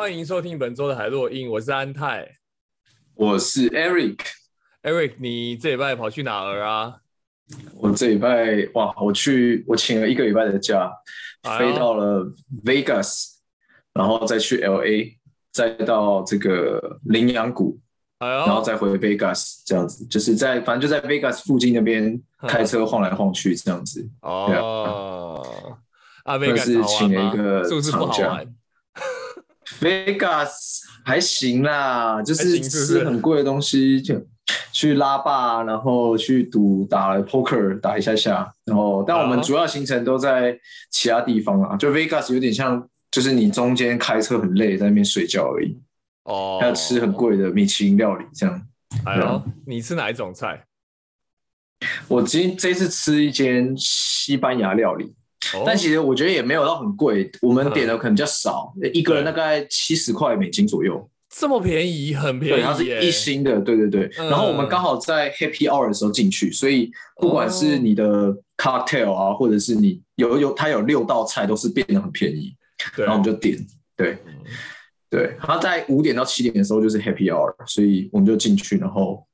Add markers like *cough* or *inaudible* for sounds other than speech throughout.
欢迎收听本周的海洛因，我是安泰，我是 Eric。Eric，你这礼拜跑去哪儿啊？我这礼拜哇，我去，我请了一个礼拜的假，哎、飞到了 Vegas，然后再去 LA，再到这个羚羊谷，哎、然后再回 Vegas，这样子，就是在反正就在 Vegas 附近那边开车晃来晃去，这样子。哦，啊，Vegas 是请了一个是不是不好玩？Vegas 还行啦，就是吃很贵的东西就。去拉霸，然后去赌打 poker 打一下下，然后但我们主要行程都在其他地方啊，就 Vegas 有点像，就是你中间开车很累，在那边睡觉而已。哦，还有吃很贵的米其林料理这样。哎呦，你吃哪一种菜？我今这次吃一间西班牙料理，哦，但其实我觉得也没有到很贵，我们点的可能比较少，嗯，一个人大概七十块美金左右。这么便宜，很便宜，它是一星的，对对对。嗯、然后我们刚好在 Happy Hour 的时候进去，所以不管是你的 cocktail 啊，哦、或者是你有有它有六道菜，都是变得很便宜。对，然后我们就点，对，对。它在五点到七点的时候就是 Happy Hour，所以我们就进去，然后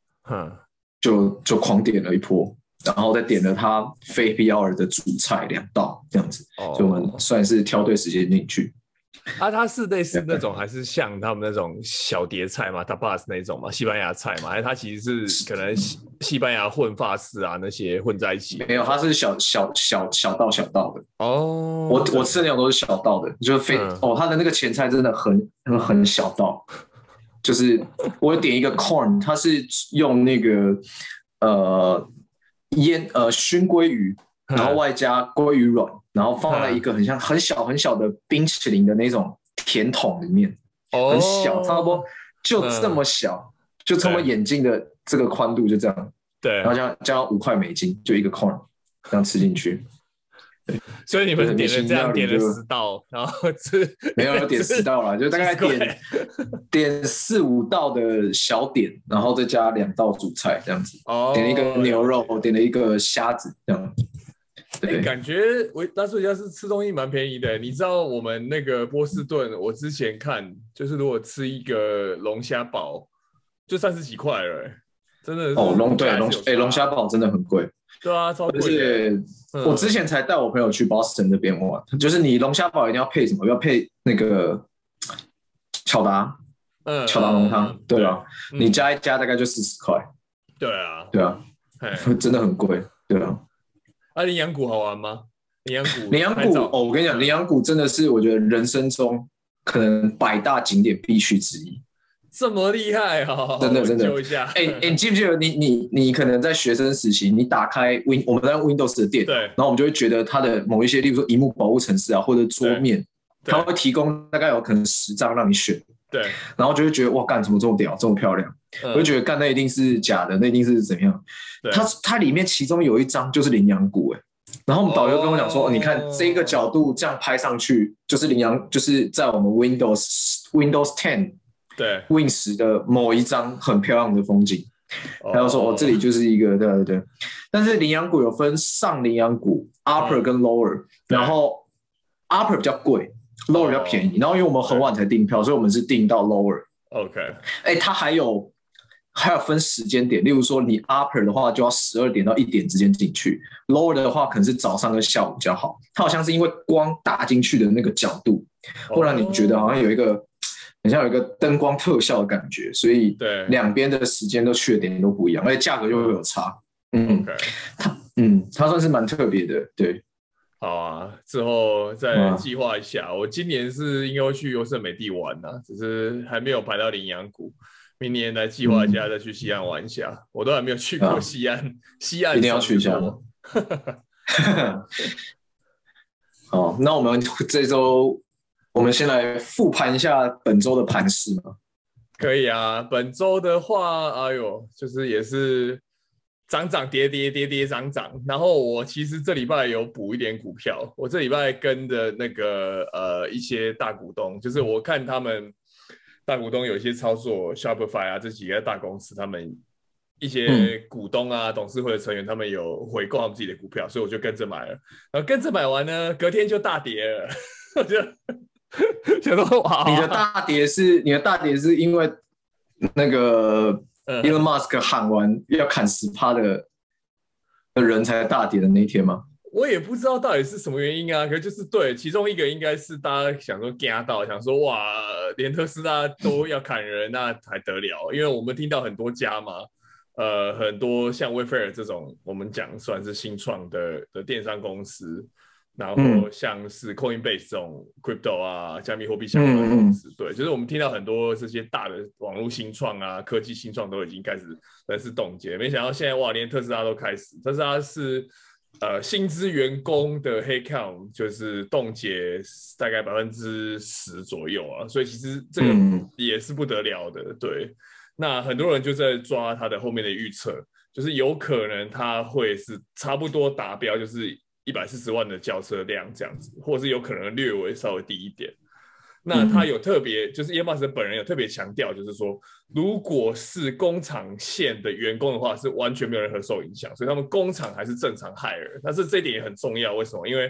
就就狂点了一波，然后再点了他非 Happy Hour 的主菜两道这样子，哦、所以我们算是挑对时间进去。啊，它是类似那种，还是像他们那种小碟菜嘛，tapas 那种嘛，西班牙菜嘛？还是它其实是可能西西班牙混法式啊那些混在一起？没有，它是小小小小道小道的。哦，我我吃的那种都是小道的，就是非、嗯、哦，它的那个前菜真的很很很小道，就是我点一个 corn，它是用那个呃腌呃熏鲑鱼，然后外加鲑鱼卵。然后放在一个很像很小很小的冰淇淋的那种甜筒里面，哦、很小，差不多就这么小，嗯、就这么眼镜的这个宽度，就这样。对，然后这样加五块美金，就一个 corn，这样吃进去。*laughs* 所以你们点了这样点了十道，然后吃 *laughs* 没有点十道了，就大概点点四五道的小点，然后再加两道主菜这样子。哦，点了一个牛肉，点了一个虾子这样。对、感觉我拉斯维加斯吃东西蛮便宜的。你知道我们那个波士顿，我之前看就是如果吃一个龙虾堡就三十几块了，真的是哦龙对龙哎龙虾堡真的很贵，对啊超贵。而且我之前才带我朋友去 Boston 那边玩，嗯、就是你龙虾堡一定要配什么？要配那个巧达，嗯，巧达浓汤，对啊，嗯、你加一加大概就四十块，对啊，对啊，*laughs* 真的很贵，对啊。啊，羚羊谷好玩吗？羚羊谷，羚羊谷哦，我跟你讲，羚羊谷真的是我觉得人生中可能百大景点必去之一。这么厉害啊！真的真的。哎哎，你记不记得你你你可能在学生时期，你打开 Win 我们在 Windows 的电脑，然后我们就会觉得它的某一些，例如说荧幕保护程式啊，或者桌面，它会提供大概有可能十张让你选。对。然后就会觉得哇，干什么这么屌，这么漂亮？我就觉得干那一定是假的，那一定是怎样？它它里面其中有一张就是羚羊谷哎，然后我们导游跟我讲说，oh. 你看这个角度这样拍上去就是羚羊，就是在我们 Windows Windows Ten 对 Win 十的某一张很漂亮的风景。他就说哦，这里就是一个对对对，但是羚羊谷有分上羚羊谷 Upper 跟 Lower，然后 Upper 比较贵，Lower 比较便宜。然后因为我们很晚才订票，所以我们是订到 Lower。OK，哎，它还有。还有分时间点，例如说你 upper 的话就要十二点到一点之间进去，lower 的话可能是早上跟下午比较好。它好像是因为光打进去的那个角度，会让你觉得好像有一个很像有一个灯光特效的感觉，所以对两边的时间都去的点都不一样，而且价格又会有差。嗯.它嗯它算是蛮特别的，对。好啊，之后再计划一下。嗯、我今年是应该会去优胜美地玩呐、啊，只是还没有排到羚羊谷。明年来计划一下，再去西安玩一下。嗯、我都还没有去过西安，啊、西安一定要去一下。*laughs* 好，那我们这周我们先来复盘一下本周的盘势吗？可以啊，本周的话，哎呦，就是也是涨涨跌跌跌跌涨涨。然后我其实这礼拜有补一点股票，我这礼拜跟的那个呃一些大股东，就是我看他们。大股东有一些操作，Shopify 啊，这几个大公司，他们一些股东啊、嗯、董事会的成员，他们有回购他们自己的股票，所以我就跟着买了。然后跟着买完呢，隔天就大跌了，*laughs* 我就想说哇，你的大跌是你的大跌是因为那个 Elon Musk 喊完要砍十趴的的人才大跌的那一天吗？我也不知道到底是什么原因啊，可是就是对，其中一个应该是大家想说惊到，想说哇，连特斯拉都要砍人，那还得了？因为我们听到很多家嘛，呃，很多像 Wayfair 这种，我们讲算是新创的的电商公司，然后像是 Coinbase 这种 crypto 啊，加密货币相关的公司，对，就是我们听到很多这些大的网络新创啊，科技新创都已经开始人事冻结，没想到现在哇，连特斯拉都开始，特斯拉是。呃，薪资员工的 headcount 就是冻结大概百分之十左右啊，所以其实这个也是不得了的。嗯、对，那很多人就在抓他的后面的预测，就是有可能他会是差不多达标，就是一百四十万的交车量这样子，或是有可能略微稍微低一点。那他有特别，就是 Musk 本人有特别强调，就是说，如果是工厂线的员工的话，是完全没有任何受影响，所以他们工厂还是正常 hire。但是这一点也很重要，为什么？因为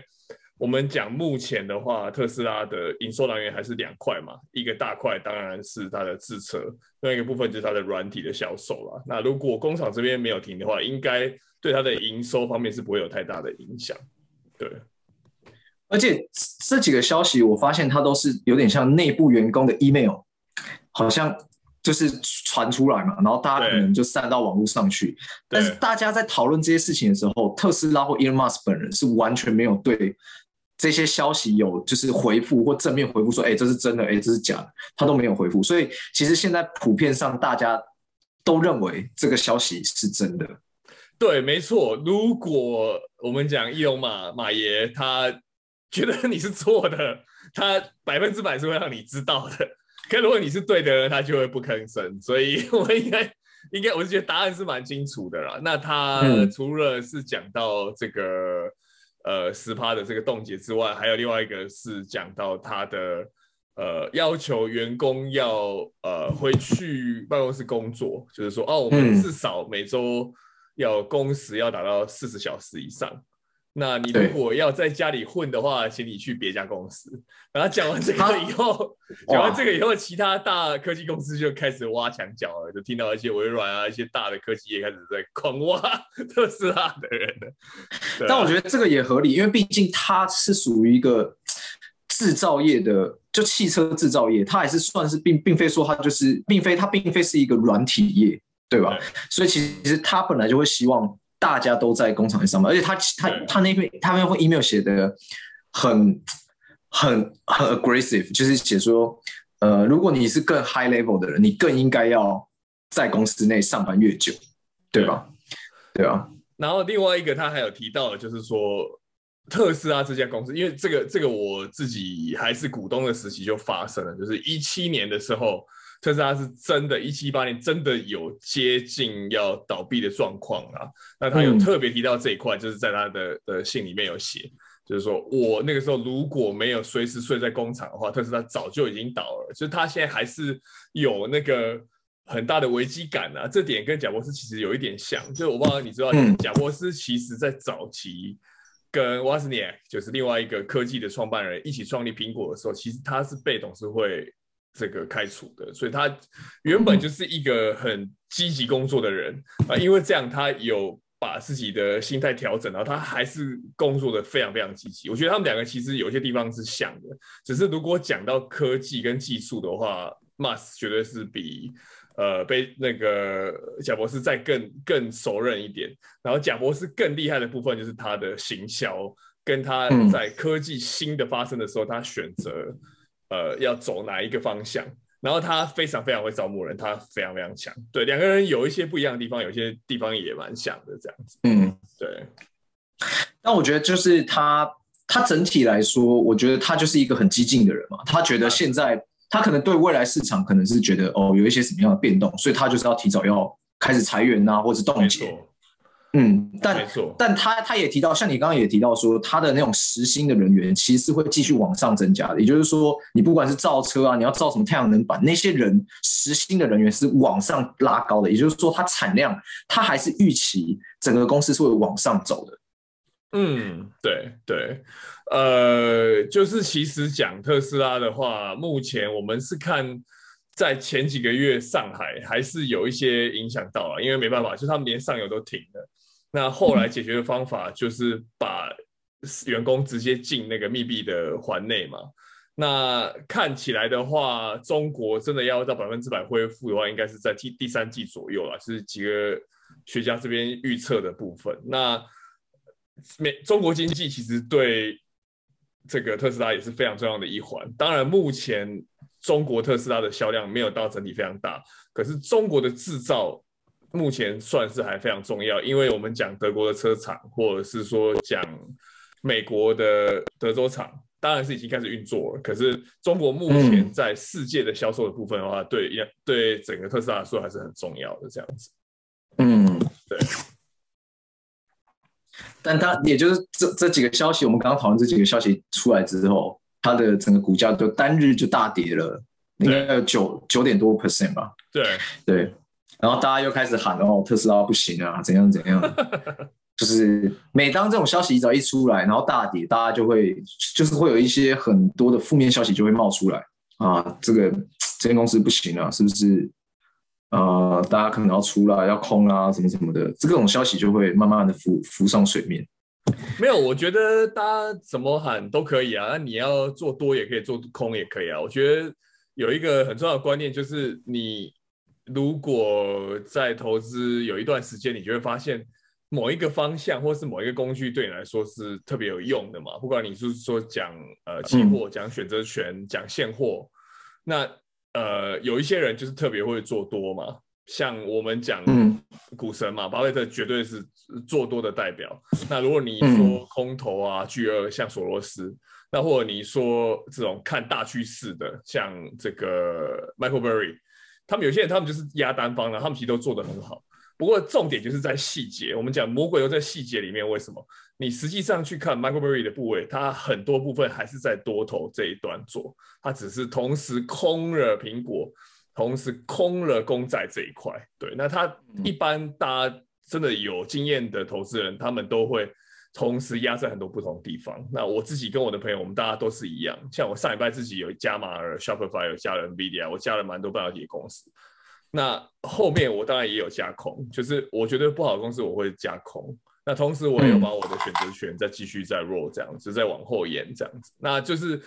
我们讲目前的话，特斯拉的营收来源还是两块嘛，一个大块当然是它的自车，另外一个部分就是它的软体的销售了。那如果工厂这边没有停的话，应该对它的营收方面是不会有太大的影响，对。而且这几个消息，我发现它都是有点像内部员工的 email，好像就是传出来嘛，然后大家可能就散到网络上去。但是大家在讨论这些事情的时候，特斯拉或 Elon Musk 本人是完全没有对这些消息有就是回复或正面回复说，哎，这是真的，哎，这是假的，他都没有回复。所以其实现在普遍上大家都认为这个消息是真的。对，没错。如果我们讲伊隆马马爷他。觉得你是错的，他百分之百是会让你知道的。可如果你是对的，他就会不吭声。所以 *laughs* 我应该应该，我是觉得答案是蛮清楚的啦。那他除了是讲到这个、嗯、呃十趴的这个冻结之外，还有另外一个是讲到他的呃要求员工要呃回去办公室工作，就是说哦，我们至少每周要工时要达到四十小时以上。那你如果要在家里混的话，请你去别家公司。然后讲完这个以后，讲完这个以后，其他大科技公司就开始挖墙脚了，就听到一些微软啊，一些大的科技也开始在狂挖 *laughs* 特斯拉的人了。但我觉得这个也合理，因为毕竟它是属于一个制造业的，就汽车制造业，它还是算是并并非说它就是，并非它并非是一个软体业，对吧？所以其实他本来就会希望。大家都在工厂里上班，而且他他他那边他那封 email 写的很很很 aggressive，就是写说，呃，如果你是更 high level 的人，你更应该要在公司内上班越久，对吧？对啊。然后另外一个他还有提到的就是说，特斯拉这家公司，因为这个这个我自己还是股东的时期就发生了，就是一七年的时候。特斯拉是真的，一七八年真的有接近要倒闭的状况啊。那他有特别提到这一块，就是在他的的信里面有写，就是说我那个时候如果没有随时睡在工厂的话，特斯拉早就已经倒了。就是他现在还是有那个很大的危机感啊。这点跟贾博士其实有一点像，就是我不知道你知道，贾博士其实在早期跟沃兹尼亚就是另外一个科技的创办人一起创立苹果的时候，其实他是被董事会。这个开除的，所以他原本就是一个很积极工作的人啊，因为这样他有把自己的心态调整，然后他还是工作的非常非常积极。我觉得他们两个其实有些地方是像的，只是如果讲到科技跟技术的话，Musk 绝对是比呃被那个贾博士再更更熟稔一点。然后贾博士更厉害的部分就是他的行销，跟他在科技新的发生的时候，他选择。呃，要走哪一个方向？然后他非常非常会招募人，他非常非常强。对，两个人有一些不一样的地方，有些地方也蛮像的，这样子。嗯，对。但我觉得就是他，他整体来说，我觉得他就是一个很激进的人嘛。他觉得现在他可能对未来市场可能是觉得哦，有一些什么样的变动，所以他就是要提早要开始裁员啊，或者冻结。嗯，但没错，但他他也提到，像你刚刚也提到说，他的那种实薪的人员其实是会继续往上增加的。也就是说，你不管是造车啊，你要造什么太阳能板，那些人实薪的人员是往上拉高的。也就是说，它产量它还是预期整个公司是会往上走的。嗯，对对，呃，就是其实讲特斯拉的话，目前我们是看在前几个月上海还是有一些影响到了，因为没办法，就他们连上游都停了。那后来解决的方法就是把员工直接进那个密闭的环内嘛。那看起来的话，中国真的要到百分之百恢复的话，应该是在第第三季左右了，是几个学家这边预测的部分。那美中国经济其实对这个特斯拉也是非常重要的一环。当然，目前中国特斯拉的销量没有到整体非常大，可是中国的制造目前算是还非常重要。因为我们讲德国的车厂，或者是说讲美国的德州厂，当然是已经开始运作了。可是中国目前在世界的销售的部分的话，对对整个特斯拉来说还是很重要的。这样子，嗯，对。但它也就是这这几个消息，我们刚刚讨论这几个消息出来之后，它的整个股价就单日就大跌了，应该有九九点多 percent 吧？对对，然后大家又开始喊哦，特斯拉不行啊，怎样怎样，*laughs* 就是每当这种消息只要一出来，然后大跌，大家就会就是会有一些很多的负面消息就会冒出来啊，这个这间公司不行啊，是不是？呃，大家可能要出来要空啊，什么什么的，这种消息就会慢慢的浮浮上水面。没有，我觉得大家怎么喊都可以啊。那你要做多也可以，做空也可以啊。我觉得有一个很重要的观念，就是你如果在投资有一段时间，你就会发现某一个方向或是某一个工具对你来说是特别有用的嘛。不管你是说讲呃期货、讲选择权、讲现货，那。呃，有一些人就是特别会做多嘛，像我们讲股神嘛，巴菲特绝对是做多的代表。那如果你说空头啊，巨鳄像索罗斯，那或者你说这种看大趋势的，像这个 Michael Burry，他们有些人他们就是压单方的，他们其实都做得很好。不过重点就是在细节，我们讲魔鬼都在细节里面。为什么？你实际上去看 Michael Berry 的部位，它很多部分还是在多头这一端做，它只是同时空了苹果，同时空了公仔这一块。对，那它一般大家真的有经验的投资人，他们都会同时压在很多不同地方。那我自己跟我的朋友，我们大家都是一样。像我上礼拜自己有加码了 Shopify，有加了 Nvidia，我加了蛮多半导体公司。那后面我当然也有加空，就是我觉得不好的公司我会加空。那同时我也有把我的选择权再继续再 roll 这样子，再往后延这样子。那就是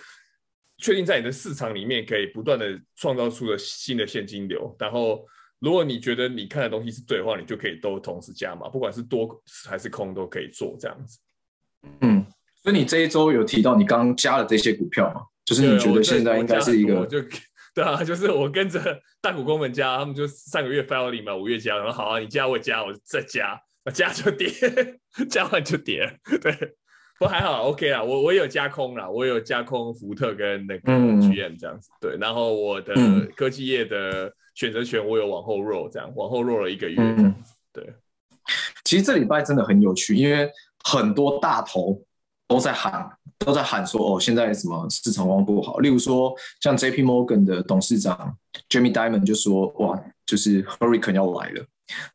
确定在你的市场里面可以不断的创造出了新的现金流。然后如果你觉得你看的东西是对的话，你就可以都同时加码，不管是多还是空都可以做这样子。嗯，所以你这一周有提到你刚加了这些股票吗？就是你觉得现在应该是一个就。*laughs* 对啊，就是我跟着大股东们加，他们就上个月发了礼嘛，五月加，然后好啊，你加我加，我再加，我加就跌，*laughs* 加完就跌，对，不过还好，OK 啦，我我有加空啦，我有加空福特跟那个 GM 这样子，嗯、对，然后我的科技业的选择权我有往后 roll，这样往后 roll 了一个月，嗯、对。*laughs* 其实这礼拜真的很有趣，因为很多大头都在喊。都在喊说哦，现在什么市场状况不好？例如说，像 J.P. Morgan 的董事长 Jamie Dimon 就说：“哇，就是 Hurricane 要来了。”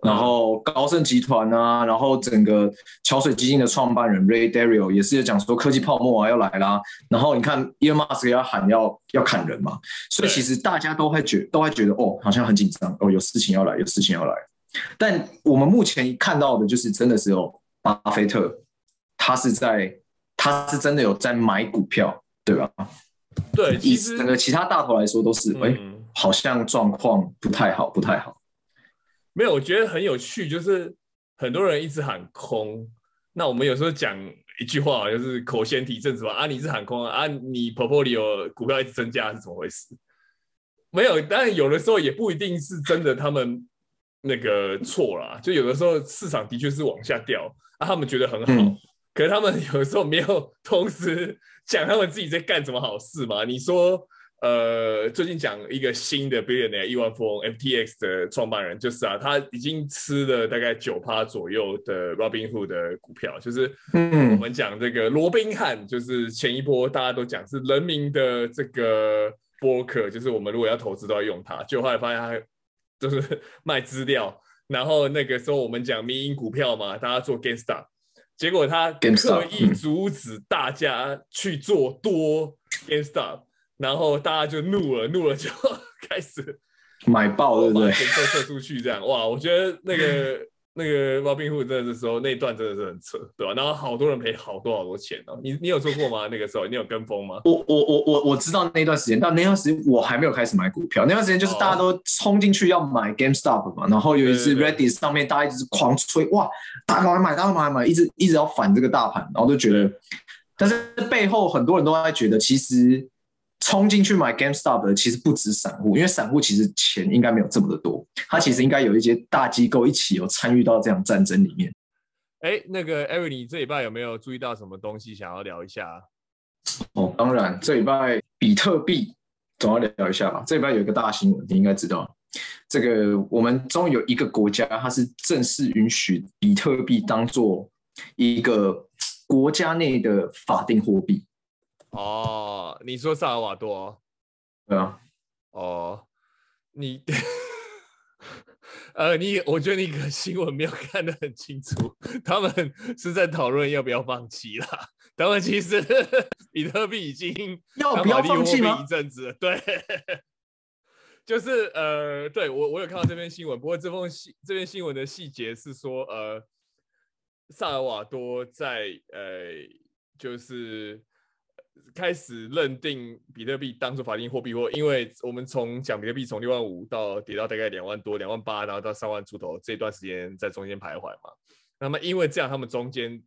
然后高盛集团啊，然后整个桥水基金的创办人 Ray Dalio 也是讲说科技泡沫啊要来啦。然后你看 Elon Musk 要喊要要砍人嘛，所以其实大家都会觉都会觉得哦，好像很紧张哦，有事情要来，有事情要来。但我们目前看到的就是真的是有，巴菲特他是在。他是真的有在买股票，对吧？对，以整个其他大头来说都是，哎、嗯欸，好像状况不太好，不太好。没有，我觉得很有趣，就是很多人一直喊空。那我们有时候讲一句话，就是口先提正，是吧？啊，你是喊空啊，啊你 portfolio 股票一直增加是怎么回事？没有，但有的时候也不一定是真的，他们那个错啦。就有的时候市场的确是往下掉，啊，他们觉得很好。嗯可是他们有的时候没有同时讲他们自己在干什么好事嘛？你说，呃，最近讲一个新的 billionaire 亿万富翁 FTX 的创办人，就是啊，他已经吃了大概九趴左右的 Robinhood 的股票，就是我们讲这个罗宾汉，就是前一波大家都讲是人民的这个 broker，就是我们如果要投资都要用它，就后来发现他就是卖资料，然后那个时候我们讲民营股票嘛，大家做 GameStop。结果他刻意阻止大家去做多 GameStop，然后大家就怒了，怒了就 *laughs* 开始买爆，对不对？钱撤出去这样，哇！我觉得那个。*laughs* 那个猫病户真的是时候那一段真的是很扯，对吧？然后好多人赔好多好多钱哦。你你有做过吗？那个时候你有跟风吗？我我我我我知道那段时间，但那段时间我还没有开始买股票。那段时间就是大家都冲进去要买 GameStop 嘛，然后有一次 Reddit 上面大家一直狂吹，哇，大家买，大家买买，一直一直要反这个大盘，然后就觉得，但是背后很多人都在觉得其实。冲进去买 GameStop 的其实不止散户，因为散户其实钱应该没有这么的多，他其实应该有一些大机构一起有参与到这样战争里面。哎，那个 Eric，你这礼拜有没有注意到什么东西想要聊一下？哦，当然，这礼拜比特币总要聊一下吧。这礼拜有一个大新闻，你应该知道，这个我们终于有一个国家，它是正式允许比特币当做一个国家内的法定货币。哦，你说萨尔瓦多？对啊。哦，你，呃，你，我觉得你可新闻没有看得很清楚，他们是在讨论要不要放弃啦。他们其实比特币已经要不要放弃吗？一阵子了，对，就是呃，对我我有看到这篇新闻，不过这封信这篇新闻的细节是说，呃，萨尔瓦多在呃，就是。开始认定比特币当做法定货币，或因为我们从讲比特币从六万五到跌到大概两万多、两万八，然后到三万出头这段时间在中间徘徊嘛。那么因为这样，他们中间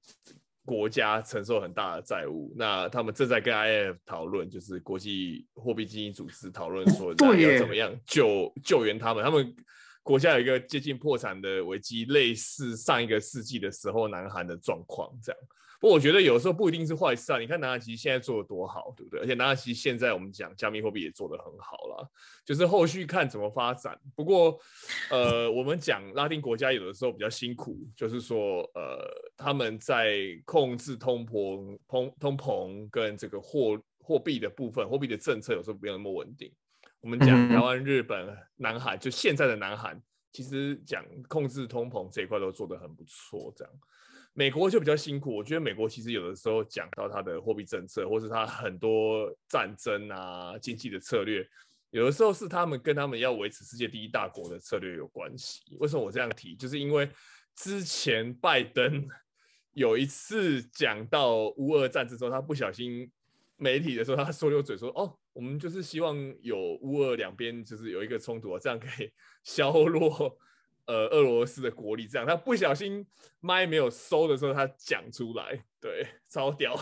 国家承受很大的债务，那他们正在跟 IMF 讨论，就是国际货币基金组织讨论说要怎么样救救援他们。他们国家有一个接近破产的危机，类似上一个世纪的时候南韩的状况这样。不过我觉得有时候不一定是坏事啊！你看南韩其实现在做的多好，对不对？而且南韩其实现在我们讲加密货币也做得很好了，就是后续看怎么发展。不过，呃，我们讲拉丁国家有的时候比较辛苦，就是说，呃，他们在控制通膨、通通膨跟这个货货币的部分，货币的政策有时候没有那么稳定。我们讲台湾、日本、南韩，就现在的南韩，其实讲控制通膨这一块都做得很不错，这样。美国就比较辛苦，我觉得美国其实有的时候讲到它的货币政策，或是它很多战争啊、经济的策略，有的时候是他们跟他们要维持世界第一大国的策略有关系。为什么我这样提？就是因为之前拜登 *laughs* 有一次讲到乌俄战争之后，他不小心媒体的时候，他说溜嘴说：“哦，我们就是希望有乌俄两边就是有一个冲突啊，这样可以削弱。”呃，俄罗斯的国力这样，他不小心麦没有收的时候，他讲出来，对，超屌。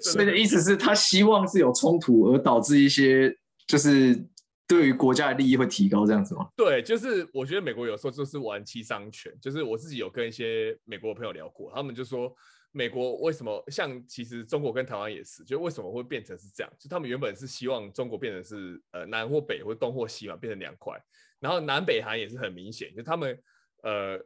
所以的意思是他希望是有冲突而导致一些，就是对于国家的利益会提高这样子吗？对，就是我觉得美国有时候就是玩七伤拳，就是我自己有跟一些美国的朋友聊过，他们就说美国为什么像其实中国跟台湾也是，就为什么会变成是这样？就他们原本是希望中国变成是呃南或北或东或西嘛，变成两块。然后南北韩也是很明显，就他们呃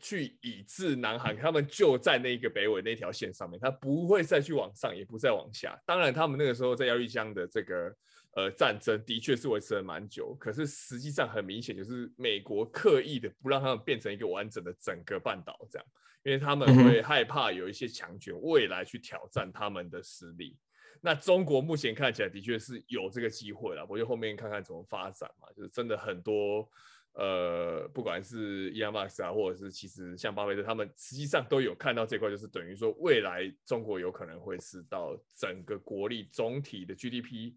去以制南韩，他们就在那个北纬那条线上面，他不会再去往上，也不再往下。当然，他们那个时候在鸭绿江的这个呃战争的确是维持了蛮久，可是实际上很明显就是美国刻意的不让他们变成一个完整的整个半岛这样，因为他们会害怕有一些强权未来去挑战他们的实力。那中国目前看起来的确是有这个机会了，我就后面看看怎么发展嘛。就是真的很多，呃，不管是伊隆马斯啊，或者是其实像巴菲特他们，实际上都有看到这块，就是等于说未来中国有可能会是到整个国力总体的 GDP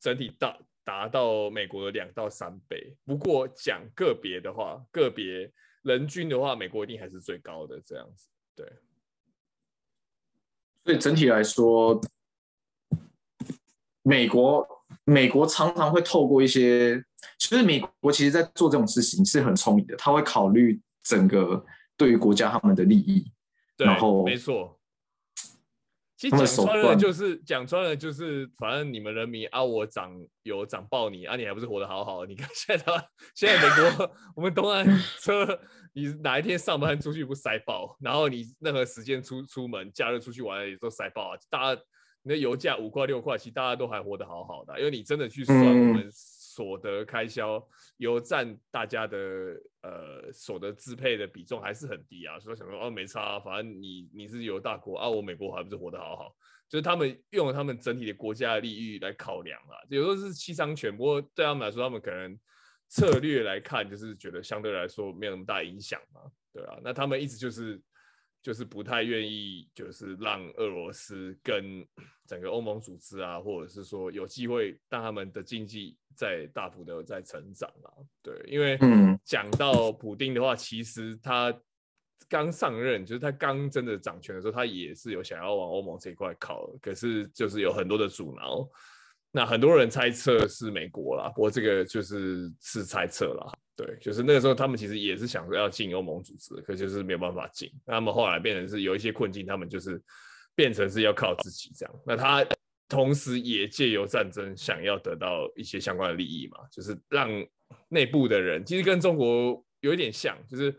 整体到达到美国的两到三倍。不过讲个别的话，个别人均的话，美国一定还是最高的这样子。对，所以整体来说。美国，美国常常会透过一些，其实美国其实在做这种事情是很聪明的，他会考虑整个对于国家他们的利益，对，然后没错。其实讲穿了就是讲穿了就是，反正你们人民啊，我长有长爆你啊，你还不是活得好好的？你看 *laughs* 现在他现在美国我们东岸车，你哪一天上班出去不塞爆？然后你任何时间出出门，假日出去玩也都塞爆啊，大家。你的油价五块六块，其实大家都还活得好好的，因为你真的去算我们所得开销油占大家的呃所得支配的比重还是很低啊，所以想说哦没差啊，反正你你是油大国啊，我美国还不是活得好好，就是他们用了他们整体的国家的利益来考量啊，有时候是七伤拳，不过对他们来说，他们可能策略来看就是觉得相对来说没有那么大影响嘛，对啊，那他们一直就是。就是不太愿意，就是让俄罗斯跟 *clears throat* 整个欧盟组织啊，或者是说有机会让他们的经济在大幅的在成长啊。对，因为讲到普丁的话，其实他刚上任，就是他刚真的掌权的时候，他也是有想要往欧盟这一块靠，可是就是有很多的阻挠。那很多人猜测是美国啦，不过这个就是是猜测啦。对，就是那个时候，他们其实也是想说要进欧盟组织，可就是没有办法进。那他们后来变成是有一些困境，他们就是变成是要靠自己这样。那他同时也借由战争想要得到一些相关的利益嘛，就是让内部的人其实跟中国有一点像，就是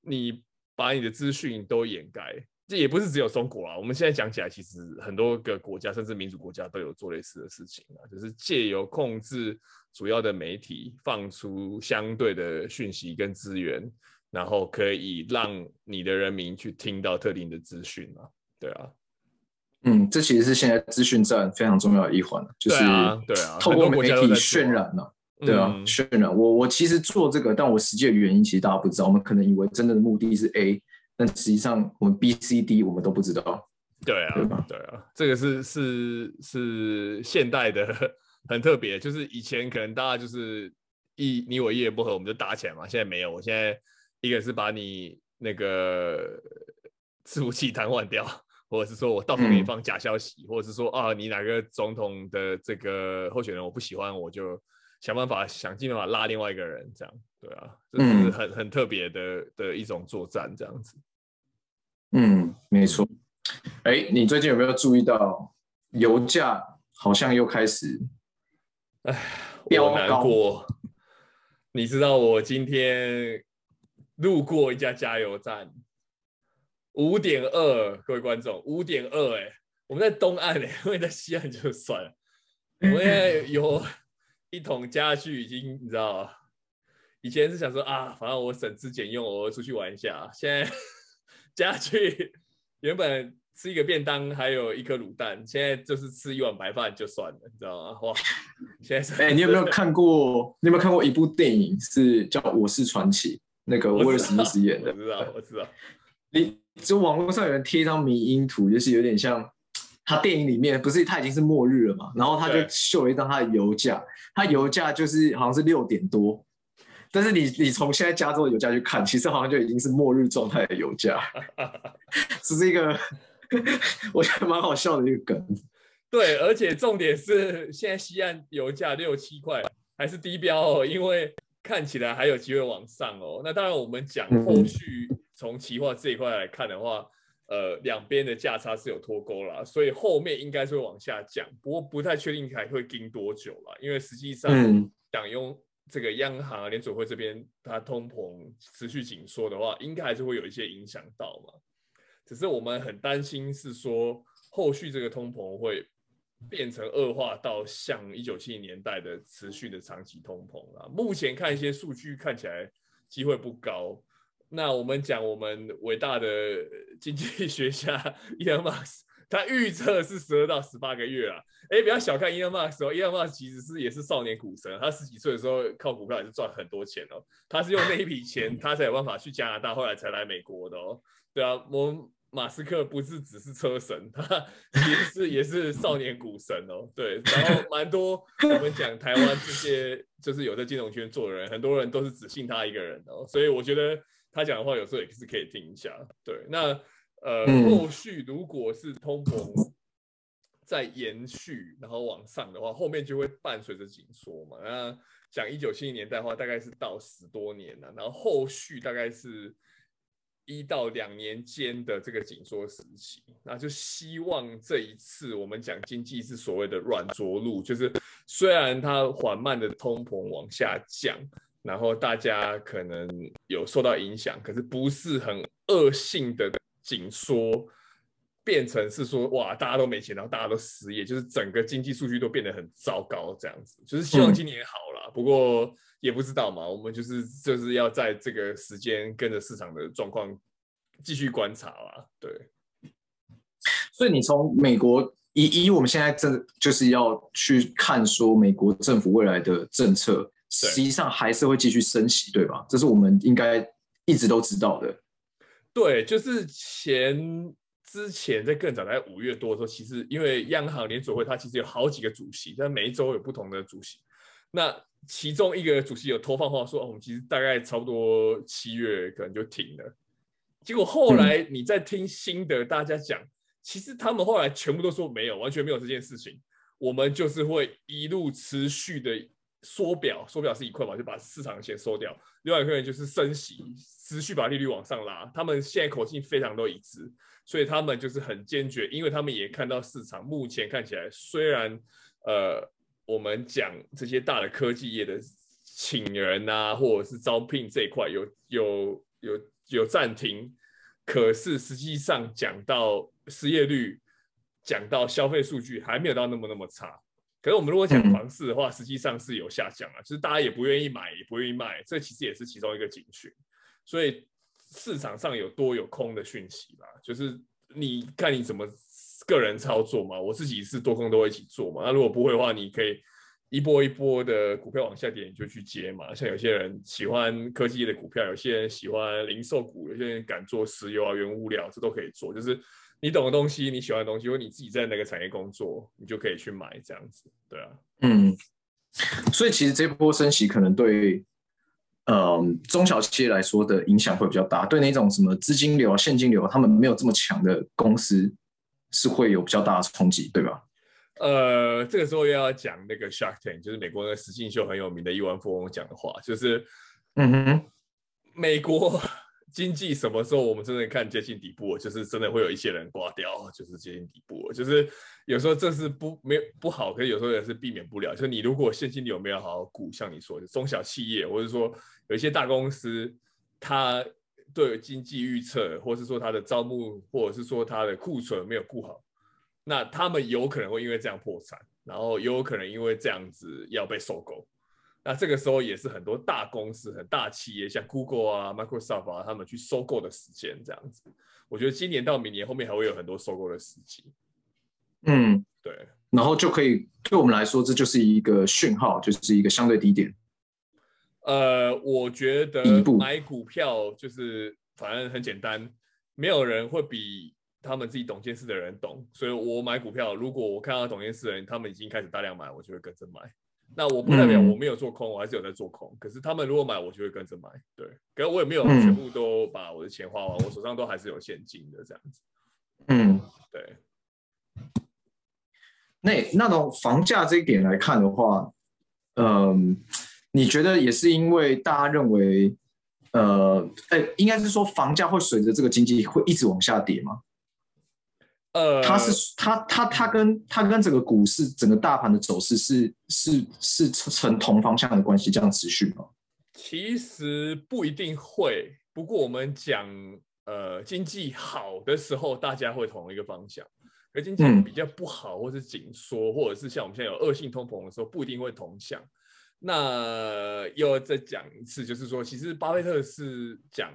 你把你的资讯都掩盖。这也不是只有中国啊，我们现在讲起来，其实很多个国家，甚至民主国家都有做类似的事情啊，就是借由控制主要的媒体，放出相对的讯息跟资源，然后可以让你的人民去听到特定的资讯啊，对啊，嗯，这其实是现在资讯战非常重要的一环，就是对啊，透过媒体渲染了，对啊，渲染。我我其实做这个，但我实际的原因其实大家不知道，我们可能以为真的目的是 A。但实际上，我们 B、C、D 我们都不知道。对啊，对吧？对啊，这个是是是现代的很特别，就是以前可能大家就是一你我一言不合我们就打起来嘛，现在没有。我现在一个是把你那个 *laughs* 伺服器瘫痪掉，或者是说我到处给你放假消息，嗯、或者是说啊你哪个总统的这个候选人我不喜欢，我就想办法想尽办法拉另外一个人这样。对啊，这是很很特别的的一种作战，这样子。嗯，没错。哎，你最近有没有注意到油价好像又开始哎飙高？难过。你知道我今天路过一家加油站，五点二，各位观众，五点二，哎，我们在东岸哎，因为在西岸就算了。我们现在有一桶家具已经，你知道。以前是想说啊，反正我省吃俭用，我出去玩一下。现在加去原本吃一个便当，还有一颗卤蛋，现在就是吃一碗白饭就算了，你知道吗？哇！现在是哎、欸，你有没有看过？你有没有看过一部电影？是叫《我是传奇》，那个威尔史密斯演的。我知道，我知道。你就网络上有人贴一张迷因图，就是有点像他电影里面，不是他已经是末日了嘛？然后他就秀了一张他的油价，他油价就是好像是六点多。但是你你从现在加州的油价去看，其实好像就已经是末日状态的油价，*laughs* 只是一个 *laughs* 我觉得蛮好笑的一个梗。对，而且重点是现在西岸油价六七块还是低标哦，因为看起来还有机会往上哦。那当然我们讲后续从期货这一块来看的话，呃，两边的价差是有脱钩了，所以后面应该是会往下降，不过不太确定还会盯多久了，因为实际上想用。这个央行联准会这边，它通膨持续紧缩的话，应该还是会有一些影响到嘛。只是我们很担心是说，后续这个通膨会变成恶化到像一九七零年代的持续的长期通膨啊。目前看一些数据看起来机会不高。那我们讲我们伟大的经济学家伊尔马斯他预测是十二到十八个月啊，哎，不要小看 Elon Musk 哦，Elon Musk 其实是也是少年股神，他十几岁的时候靠股票也是赚很多钱哦，他是用那一笔钱，*laughs* 他才有办法去加拿大，后来才来美国的哦。对啊，我马斯克不是只是车神，他其实是也是少年股神哦。对，然后蛮多我们讲台湾这些就是有在金融圈做的人，很多人都是只信他一个人哦，所以我觉得他讲的话有时候也是可以听一下。对，那。呃，后续如果是通膨在延续，然后往上的话，后面就会伴随着紧缩嘛。那讲一九七零年代的话，大概是到十多年了，然后后续大概是一到两年间的这个紧缩时期。那就希望这一次我们讲经济是所谓的软着陆，就是虽然它缓慢的通膨往下降，然后大家可能有受到影响，可是不是很恶性的。紧缩，变成是说哇，大家都没钱，然后大家都失业，就是整个经济数据都变得很糟糕，这样子。就是希望今年好了，嗯、不过也不知道嘛。我们就是就是要在这个时间跟着市场的状况继续观察啦。对。所以你从美国以以我们现在正就是要去看说美国政府未来的政策，实际上还是会继续升息，对吧？这是我们应该一直都知道的。对，就是前。之前在更早，在五月多的时候，其实因为央行联储会它其实有好几个主席，但每一周有不同的主席。那其中一个主席有偷放话说，哦，我们其实大概差不多七月可能就停了。结果后来你在听新的大家讲，其实他们后来全部都说没有，完全没有这件事情。我们就是会一路持续的缩表，缩表是一块嘛，就把市场先收掉。另外一个人就是升息，持续把利率往上拉。他们现在口径非常都一致。所以他们就是很坚决，因为他们也看到市场目前看起来，虽然呃，我们讲这些大的科技业的请人啊，或者是招聘这一块有有有有暂停，可是实际上讲到失业率，讲到消费数据，还没有到那么那么差。可是我们如果讲房市的话，实际上是有下降啊，就是大家也不愿意买，也不愿意卖，这其实也是其中一个警讯。所以。市场上有多有空的讯息吧，就是你看你怎么个人操作嘛。我自己是多空都会一起做嘛。那如果不会的话，你可以一波一波的股票往下跌，你就去接嘛。像有些人喜欢科技的股票，有些人喜欢零售股，有些人敢做石油啊、原物料，这都可以做。就是你懂的东西，你喜欢的东西，或你自己在那个产业工作，你就可以去买这样子。对啊，嗯，所以其实这波升息可能对。嗯，中小企业来说的影响会比较大，对那种什么资金流、现金流，他们没有这么强的公司，是会有比较大的冲击，对吧？呃，这个时候又要讲那个 Shark Tank，就是美国的实境秀很有名的亿万富翁讲的话，就是，嗯哼，美国。经济什么时候我们真的看接近底部，就是真的会有一些人挂掉，就是接近底部，就是有时候这是不没有不好，可是有时候也是避免不了。就是你如果现金流没有好好顾，像你说的中小企业，或者说有一些大公司，它对经济预测，或是说它的招募，或者是说它的库存没有顾好，那他们有可能会因为这样破产，然后也有可能因为这样子要被收购。那这个时候也是很多大公司、很大企业，像 Google 啊、Microsoft 啊，他们去收购的时间这样子。我觉得今年到明年后面还会有很多收购的时机。嗯，对。然后就可以对我们来说，这就是一个讯号，就是一个相对低点。呃，我觉得买股票就是反正很简单，没有人会比他们自己懂件事的人懂。所以我买股票，如果我看到懂件事的人他们已经开始大量买，我就会跟着买。那我不代表我没有做空，嗯、我还是有在做空。可是他们如果买，我就会跟着买。对，可是我也没有全部都把我的钱花完，嗯、我手上都还是有现金的这样子。嗯，对。那那从房价这一点来看的话，嗯，你觉得也是因为大家认为，呃，哎，应该是说房价会随着这个经济会一直往下跌吗？呃，它是它它它跟它跟整个股市整个大盘的走势是是是成同方向的关系，这样持续吗？其实不一定会，不过我们讲呃经济好的时候，大家会同一个方向；而经济比较不好，或是紧缩，嗯、或者是像我们现在有恶性通膨的时候，不一定会同向。那又再讲一次，就是说，其实巴菲特是讲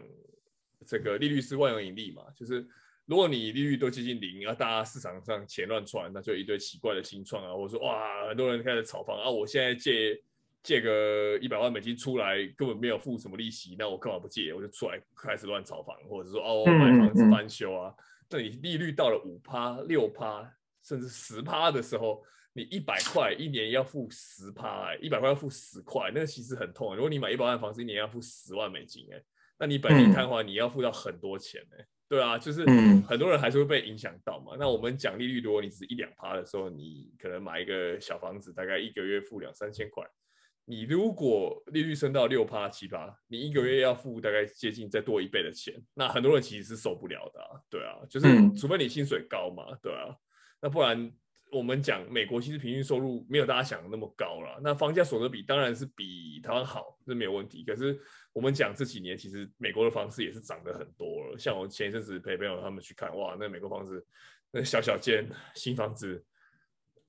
这个利率是万有引力嘛，就是。如果你利率都接近零，然后大家市场上钱乱窜，那就一堆奇怪的新创啊，或者说哇，很多人开始炒房啊，我现在借借个一百万美金出来，根本没有付什么利息，那我干嘛不借？我就出来开始乱炒房，或者说哦，买房子翻修啊。那你利率到了五趴、六趴，甚至十趴的时候，你一百块一年要付十趴，哎，一百块要付十块，那个其实很痛。如果你买一百万房子，一年要付十万美金，哎，那你本金摊还，你要付到很多钱，哎。对啊，就是很多人还是会被影响到嘛。嗯、那我们讲利率，如果你只是一两趴的时候，你可能买一个小房子，大概一个月付两三千块。你如果利率升到六趴七趴，你一个月要付大概接近再多一倍的钱，那很多人其实是受不了的啊。对啊，就是除非你薪水高嘛，对啊，那不然我们讲美国其实平均收入没有大家想的那么高了。那房价所得比当然是比台湾好，这没有问题。可是。我们讲这几年，其实美国的房子也是涨得很多了。像我前一阵子陪朋友他们去看，哇，那美国房子那小小间新房子，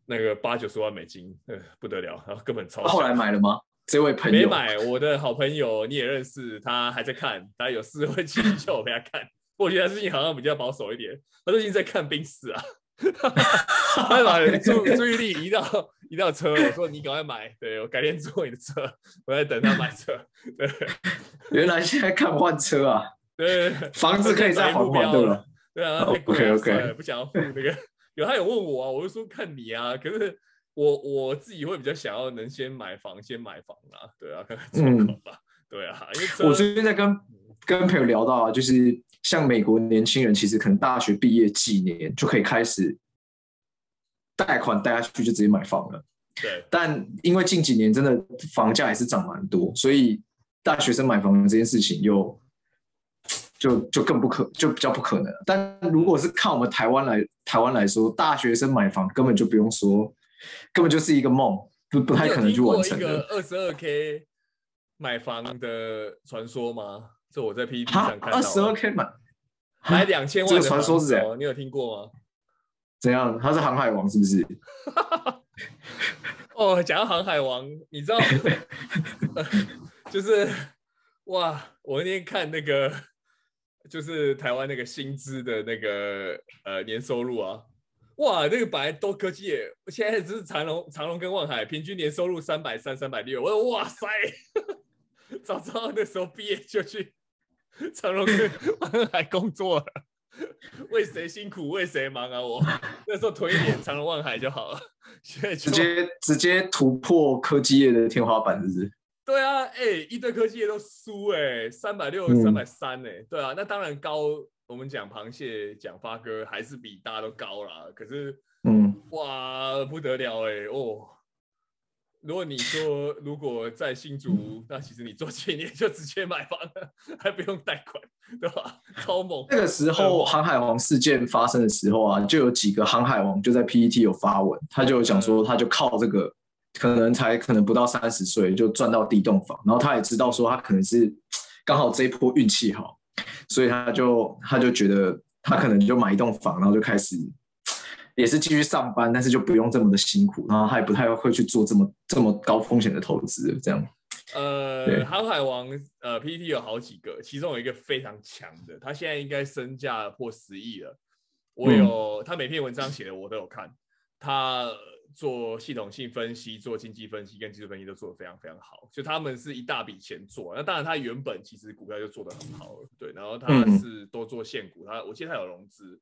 那个八九十万美金，呃，不得了，然后根本超。后来买了吗？这位朋友没买，我的好朋友你也认识，他还在看，他有事会继续叫我陪他看。我觉得他最近好像比较保守一点，他最近在看冰室啊，*laughs* 他把注注意力移到移到车，我说你赶快买，对，我改天坐你的车，我在等他买车。对，原来现在看换车啊？*laughs* 对，房子可以再还还对吧？对啊，OK OK，不想要付那个，有他有问我啊，我就说看你啊，可是。我我自己会比较想要能先买房，先买房啊，对啊，看看状况吧，对啊，因为我最近在跟跟朋友聊到啊，就是像美国年轻人，其实可能大学毕业几年就可以开始贷款贷下去，就直接买房了。对，但因为近几年真的房价也是涨蛮多，所以大学生买房这件事情又就就更不可，就比较不可能。但如果是看我们台湾来台湾来说，大学生买房根本就不用说。根本就是一个梦，不不太可能去完成的。二十二 K 买房的传说吗？这我在 PPT 上看到。二十二 K 买买两千万的传说是谁？你有听过吗？怎样？他是航海王是不是？*laughs* 哦，讲到航海王，你知道，*laughs* 就是哇，我那天看那个，就是台湾那个薪资的那个呃年收入啊。哇，那个本来都科技业，现在只是长隆、长隆跟万海平均年收入三百三、三百六。我说哇塞，*laughs* 早知道那时候毕业就去长荣跟万海工作了，为谁辛苦为谁忙啊！我那时候囤一点长荣万海就好了。现在直接直接突破科技业的天花板，是不是？对啊，哎、欸，一堆科技业都输哎，三百六、三百三哎，对啊，那当然高。我们讲螃蟹，讲发哥还是比大家都高啦。可是，嗯，哇，不得了哎哦！如果你说如果在新竹，那其实你做青年就直接买房了，*laughs* 还不用贷款，对吧？超猛！那个时候航海王事件发生的时候啊，就有几个航海王就在 PET 有发文，他就讲说，他就靠这个，可能才可能不到三十岁就赚到第一栋房，然后他也知道说他可能是刚好这一波运气好。所以他就他就觉得他可能就买一栋房，然后就开始也是继续上班，但是就不用这么的辛苦，然后他也不太会去做这么这么高风险的投资，这样。呃，航海王呃 PPT 有好几个，其中有一个非常强的，他现在应该身价破十亿了。我有、嗯、他每篇文章写的我都有看，他。做系统性分析、做经济分析跟技术分析都做得非常非常好，就他们是一大笔钱做。那当然，他原本其实股票就做得很好了，对。然后他是多做现股，他我记得他有融资，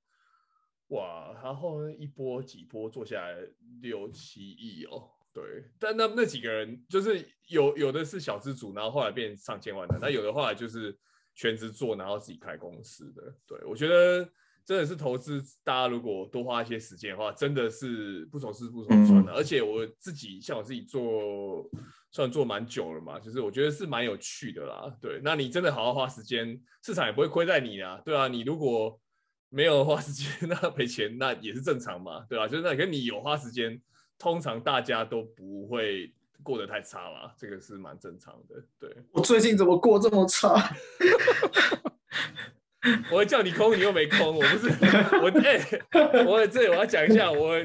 哇，然后一波几波做下来六七亿哦，对。但那那几个人就是有有的是小资主，然后后来变上千万的，那有的话就是全职做，然后自己开公司的。对，我觉得。真的是投资，大家如果多花一些时间的话，真的是不愁吃不愁穿的。而且我自己像我自己做，算做蛮久了嘛，就是我觉得是蛮有趣的啦。对，那你真的好好花时间，市场也不会亏待你啊。对啊，你如果没有花时间，*laughs* 那赔钱那也是正常嘛，对吧？就是那跟你有花时间，通常大家都不会过得太差啦，这个是蛮正常的。对，我最近怎么过这么差？*laughs* *laughs* 我会叫你空，你又没空。我不是 *laughs* 我哎、欸，我这里我要讲一下，我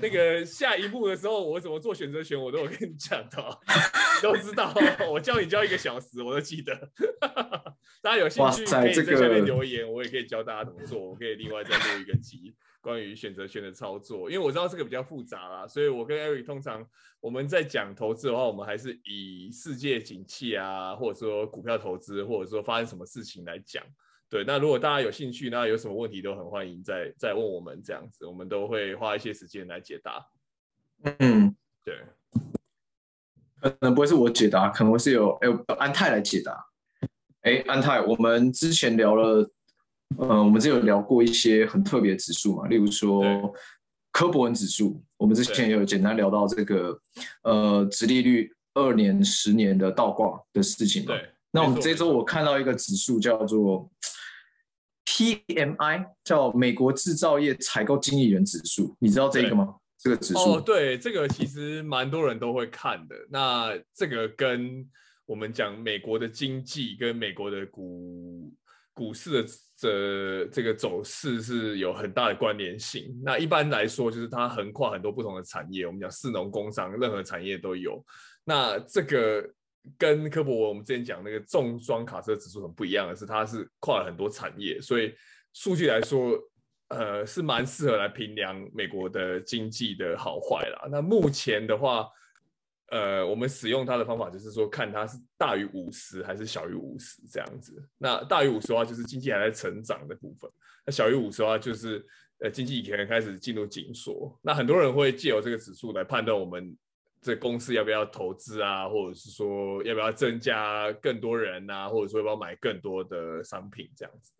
那个下一步的时候，我怎么做选择权，我都有跟你讲到，你都知道。我教你教一个小时，我都记得。*laughs* 大家有兴趣可以在下面留言，我也可以教大家怎么做。我可以另外再录一个集关于选择权的操作，因为我知道这个比较复杂啦，所以我跟 Eric 通常我们在讲投资的话，我们还是以世界景气啊，或者说股票投资，或者说发生什么事情来讲。对，那如果大家有兴趣，那有什么问题都很欢迎再再问我们这样子，我们都会花一些时间来解答。嗯，对，可能不会是我解答，可能会是有哎安泰来解答。哎，安泰，我们之前聊了，呃，我们之前有聊过一些很特别的指数嘛，例如说科博文指数，我们之前也有简单聊到这个呃，殖利率二年、十年的倒挂的事情嘛。对，那我们这周我看到一个指数叫做。PMI 叫美国制造业采购经理人指数，你知道这个吗？这个指数哦，对，这个其实蛮多人都会看的。那这个跟我们讲美国的经济跟美国的股股市的这这个走势是有很大的关联性。那一般来说，就是它横跨很多不同的产业，我们讲四农工商，任何产业都有。那这个跟科博文我们之前讲那个重装卡车指数很不一样的是，它是跨了很多产业，所以数据来说，呃，是蛮适合来评量美国的经济的好坏啦。那目前的话，呃，我们使用它的方法就是说，看它是大于五十还是小于五十这样子。那大于五十的话，就是经济还在成长的部分；那小于五十的话，就是呃，经济可能开始进入紧缩。那很多人会借由这个指数来判断我们这公司要不要投资啊，或者是说要不要增加更多人啊，或者说要不要买更多的商品这样子。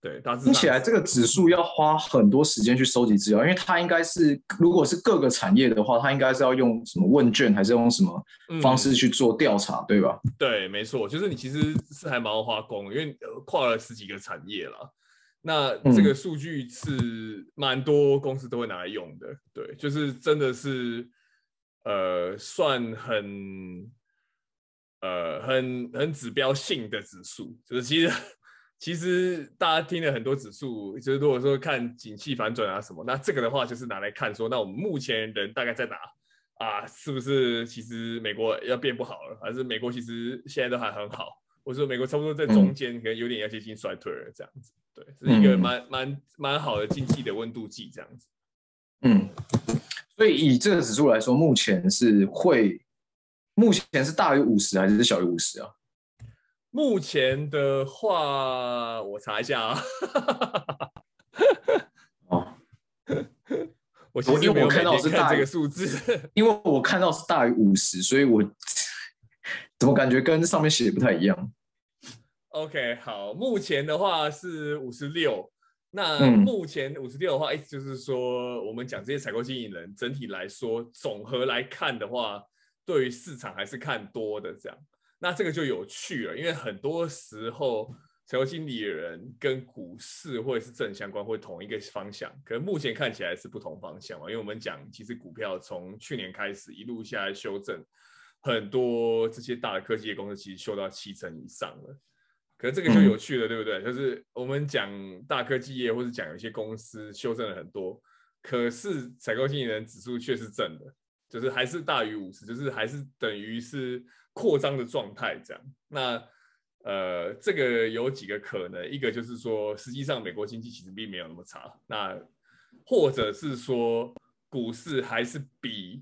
对，听起来这个指数要花很多时间去收集资料，因为它应该是，如果是各个产业的话，它应该是要用什么问卷，还是用什么方式去做调查，嗯、对吧？对，没错，就是你其实是还蛮花工，因为跨了十几个产业了。那这个数据是蛮多公司都会拿来用的，对，就是真的是呃，算很呃很很指标性的指数，就是其实。其实大家听了很多指数，就是如果说看景气反转啊什么，那这个的话就是拿来看说，那我们目前人大概在哪啊？是不是其实美国要变不好了，还是美国其实现在都还很好？或者说美国差不多在中间，可能有点要接近衰退了这样子？对，是一个蛮蛮蛮好的经济的温度计这样子。嗯，所以以这个指数来说，目前是会，目前是大于五十还是小于五十啊？目前的话，我查一下啊。哦，*laughs* 我其实因为我看到是大这个数字，因为我看到是大于五十，所以我怎么感觉跟上面写的不太一样？OK，好，目前的话是五十六。那目前五十六的话，意思就是说，我们讲这些采购经理人，整体来说，总和来看的话，对于市场还是看多的这样。那这个就有趣了，因为很多时候采购经理人跟股市或者是正相关，会同一个方向，可是目前看起来是不同方向嘛。因为我们讲，其实股票从去年开始一路下来修正，很多这些大的科技的公司其实修到七成以上了。可是这个就有趣了，对不对？就是我们讲大科技业，或者讲有些公司修正了很多，可是采购经理人指数却是正的，就是还是大于五十，就是还是等于是。扩张的状态，这样，那呃，这个有几个可能，一个就是说，实际上美国经济其实并没有那么差，那或者是说股市还是比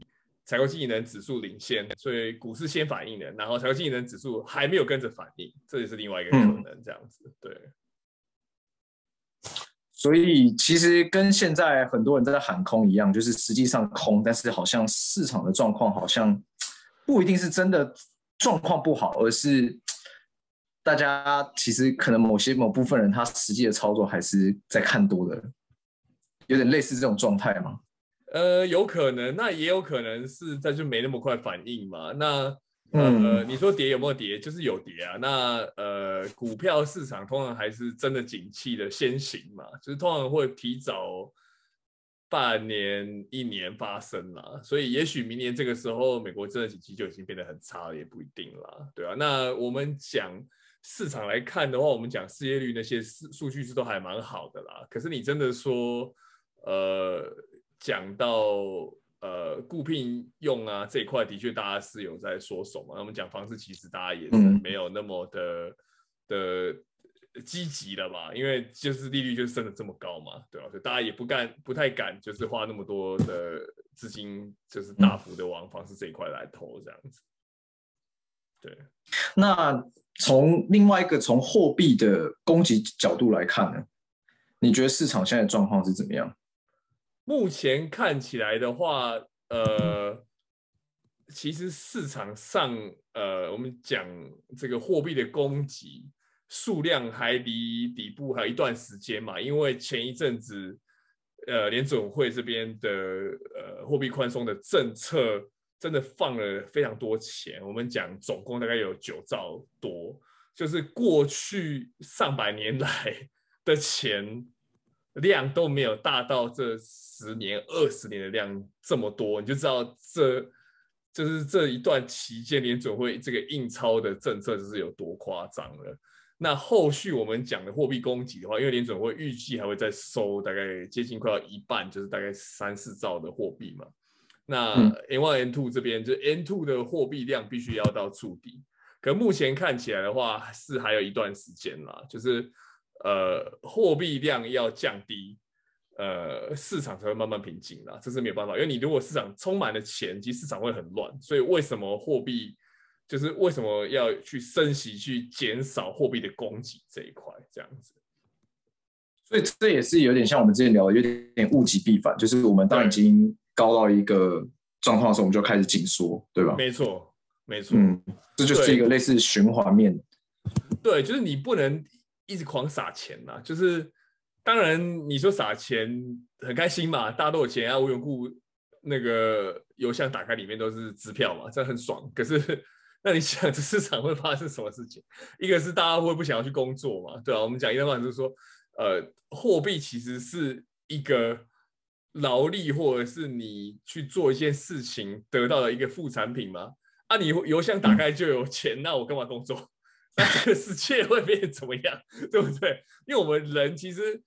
采购经理人指数领先，所以股市先反应的，然后采购经理人指数还没有跟着反应，这也是另外一个可能，这样子，对。所以其实跟现在很多人在喊空一样，就是实际上空，但是好像市场的状况好像不一定是真的。状况不好，而是大家其实可能某些某部分人他实际的操作还是在看多的，有点类似这种状态吗？呃，有可能，那也有可能是在就没那么快反应嘛。那呃，嗯、你说跌有没有跌？就是有跌啊。那呃，股票市场通常还是真的景气的先行嘛，就是通常会提早。半年、一年发生啦，所以也许明年这个时候，美国真的景气就已经变得很差了，也不一定啦，对啊，那我们讲市场来看的话，我们讲失业率那些数数据是都还蛮好的啦。可是你真的说，呃，讲到呃固聘用啊这一块，的确大家是有在缩手嘛。那我们讲方式，其实大家也是没有那么的、嗯、的。积极了吧，因为就是利率就是升得这么高嘛，对吧？所以大家也不敢、不太敢，就是花那么多的资金，就是大幅的往房市这一块来投这样子。对，那从另外一个从货币的供给角度来看呢，你觉得市场现在的状况是怎么样？目前看起来的话，呃，其实市场上，呃，我们讲这个货币的供给。数量还离底部还有一段时间嘛，因为前一阵子，呃，联准会这边的呃货币宽松的政策真的放了非常多钱，我们讲总共大概有九兆多，就是过去上百年来的钱量都没有大到这十年、二十年的量这么多，你就知道这就是这一段期间联准会这个印钞的政策就是有多夸张了。那后续我们讲的货币供给的话，因为联准会预计还会再收大概接近快要一半，就是大概三四兆的货币嘛。那 N one N two 这边就 N two 的货币量必须要到触底，可目前看起来的话是还有一段时间啦，就是呃货币量要降低，呃市场才会慢慢平静啦，这是没有办法，因为你如果市场充满了钱，其实市场会很乱，所以为什么货币？就是为什么要去升息，去减少货币的供给这一块，这样子。所以这也是有点像我们之前聊的，有点物极必反。就是我们当已经高到一个状况的时候，我们就开始紧缩，对吧？没错，没错。嗯，这就是一个类似循环面。对，就是你不能一直狂撒钱呐。就是当然你说撒钱很开心嘛，大家都有钱啊，无缘故那个邮箱打开里面都是支票嘛，这很爽。可是。*laughs* 那你想，这市场会发生什么事情？一个是大家会不想要去工作嘛，对啊，我们讲一段话就是说，呃，货币其实是一个劳力或者是你去做一件事情得到的一个副产品嘛。啊，你邮箱打开就有钱，那我干嘛工作？这个世界会变怎么样？*laughs* 对不对？因为我们人其实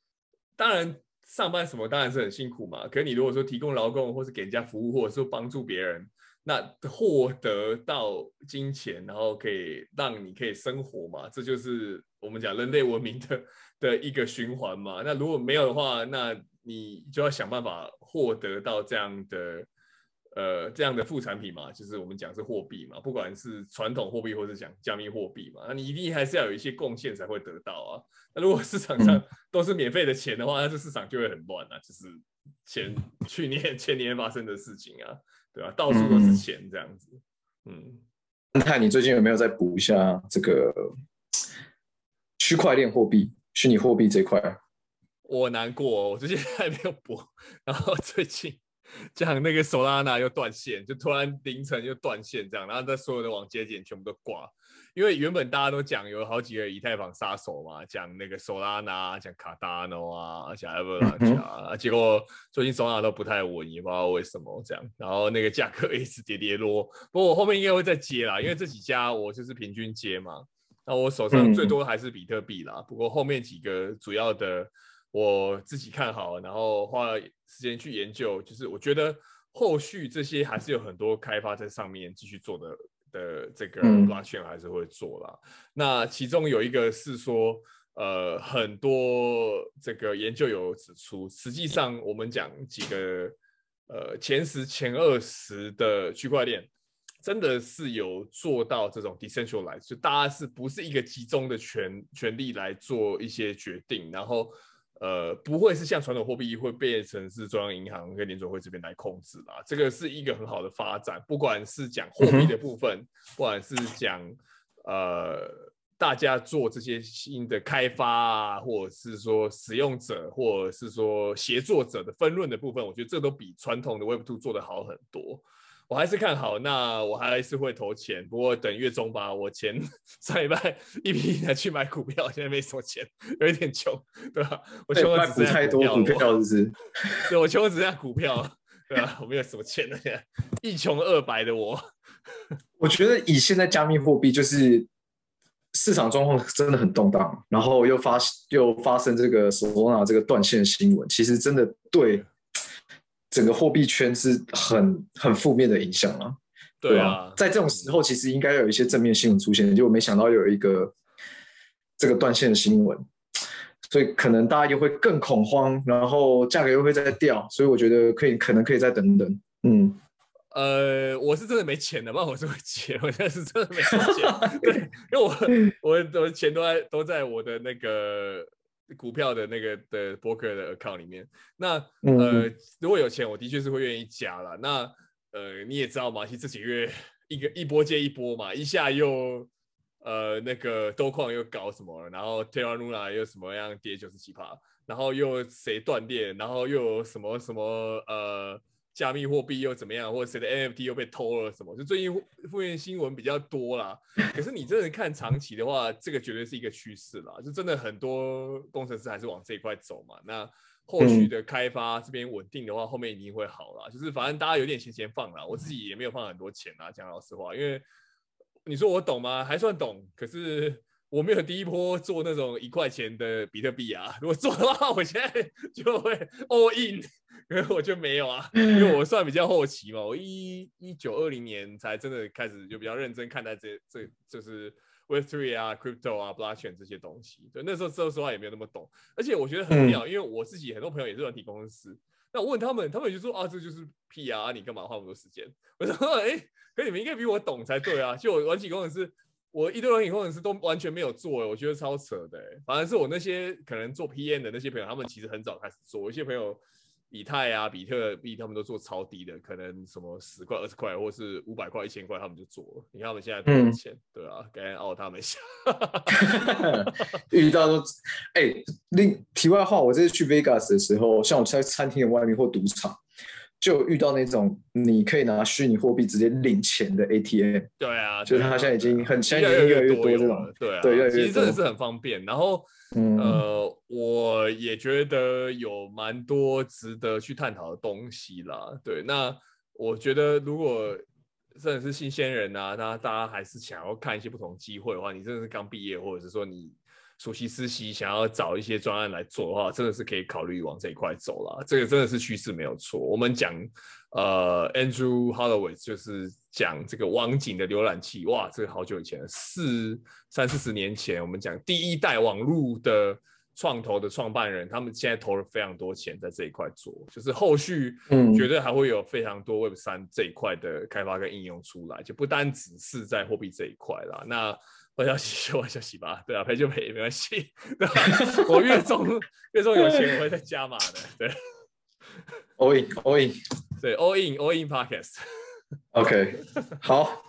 当然上班什么当然是很辛苦嘛。可是你如果说提供劳工，或是给人家服务，或者说帮助别人。那获得到金钱，然后可以让你可以生活嘛，这就是我们讲人类文明的的一个循环嘛。那如果没有的话，那你就要想办法获得到这样的呃这样的副产品嘛，就是我们讲是货币嘛，不管是传统货币或是讲加密货币嘛，那你一定还是要有一些贡献才会得到啊。那如果市场上都是免费的钱的话，那这市场就会很乱啊，就是前 *laughs* 去年前年发生的事情啊。对吧？到处都是钱，这样子。嗯，看你最近有没有再补一下这个区块链货币、虚拟货币这块？我难过，我最近还没有补。然后最近讲那个 Solana 又断线，就突然凌晨又断线，这样，然后在所有的网接点全部都挂。因为原本大家都讲有好几个以太坊杀手嘛，讲那个 Solana，讲 Cardano 啊，讲 Avalanche 啊，结果最近 Solana 都不太稳，也不知道为什么这样。然后那个价格一直跌跌落，不过我后面应该会再接啦，因为这几家我就是平均接嘛。那我手上最多还是比特币啦，不过后面几个主要的我自己看好，然后花了时间去研究，就是我觉得后续这些还是有很多开发在上面继续做的。的这个 blockchain 还是会做啦。嗯、那其中有一个是说，呃，很多这个研究有指出，实际上我们讲几个呃前十、前二十的区块链，真的是有做到这种 decentralized，就大家是不是一个集中的权权力来做一些决定，然后。呃，不会是像传统货币会变成是中央银行跟联准会这边来控制啦，这个是一个很好的发展。不管是讲货币的部分，不管是讲呃大家做这些新的开发啊，或者是说使用者，或者是说协作者的分润的部分，我觉得这都比传统的 Web Two 做的好很多。我还是看好，那我还是会投钱，不过等月中吧。我前 *laughs* 上礼拜 *laughs* 一批拿去买股票，现在没什么钱，有一点穷，对吧？我穷的只剩下股票，股票是不是？*laughs* 对，我穷的只剩下股票，对吧？我没有什么钱了，现在一穷二白的我。我觉得以现在加密货币，就是市场状况真的很动荡，然后又发又发生这个 Solana 这个断线新闻，其实真的对。整个货币圈是很很负面的影响啊，对啊，在这种时候其实应该有一些正面新闻出现，结果没想到有一个这个断线的新闻，所以可能大家又会更恐慌，然后价格又会再掉，所以我觉得可以，可能可以再等等。嗯，呃，我是真的没钱的，不然我是会钱，我现在是真的没钱，*laughs* 对，因为我我我的钱都在都在我的那个。股票的那个的 broker 的 account 里面，那呃，如果有钱，我的确是会愿意加了。那呃，你也知道嘛，其实这几个月一个一波接一波嘛，一下又呃那个多矿又搞什么，然后 Terra Luna 又什么样跌九十七趴，然后又谁断电，然后又有什么什么呃。加密货币又怎么样，或者谁的 NFT 又被偷了什么？就最近负面新闻比较多啦。可是你真的看长期的话，这个绝对是一个趋势啦。就真的很多工程师还是往这一块走嘛。那后续的开发这边稳定的话，后面一定会好啦。就是反正大家有点钱钱放啦，我自己也没有放很多钱啦，讲老实话。因为你说我懂吗？还算懂。可是我没有第一波做那种一块钱的比特币啊，*laughs* 如果做的话，我现在就会 all in，*laughs* 可是我就没有啊，因为我算比较后期嘛，我一一九二零年才真的开始就比较认真看待这这就是 Web Three 啊、Crypto 啊、Blockchain 这些东西。对，那时候说实话也没有那么懂，而且我觉得很妙，因为我自己很多朋友也是软体公司，那我问他们，他们就说啊，这就是屁啊，你干嘛花那么多时间？我说哎、欸，可你们应该比我懂才对啊，就我软体工程师。我一堆软体工程师都完全没有做，我觉得超扯的。反而是我那些可能做 PM 的那些朋友，他们其实很早开始做。一些朋友，以太啊、比特币，他们都做超低的，可能什么十块、二十块，或是五百块、一千块，他们就做了。你看他们现在多少钱？嗯、对啊，赶紧奥他们一下。*laughs* *laughs* 遇到都，哎、欸，另题外话，我这次去 Vegas 的时候，像我在餐厅的外面或赌场。就遇到那种你可以拿虚拟货币直接领钱的 ATM，对啊，就是它现在已经很现在越来越多这种，对啊，对，越来越其实真的是很方便。然后，嗯、呃，我也觉得有蛮多值得去探讨的东西啦。对，那我觉得如果真的是新鲜人啊，那大家还是想要看一些不同机会的话，你真的是刚毕业，或者是说你。暑期实习想要找一些专案来做的话，真的是可以考虑往这一块走了。这个真的是趋势没有错。我们讲呃，Andrew Holloway 就是讲这个网景的浏览器，哇，这个好久以前，四三四十年前，我们讲第一代网络的创投的创办人，他们现在投了非常多钱在这一块做，就是后续绝对还会有非常多 Web 三这一块的开发跟应用出来，就不单只是在货币这一块啦。那我消息就我消息吧，对啊，赔就赔，没关系。*laughs* 我月中月中有钱，我会再加码的。对，all in，all in，对，all in，all in podcast。OK，*laughs* 好，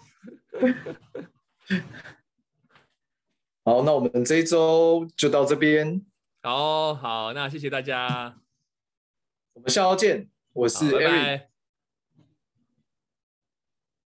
好，那我们这一周就到这边。好好，那谢谢大家，我们下周见。我是 Eric。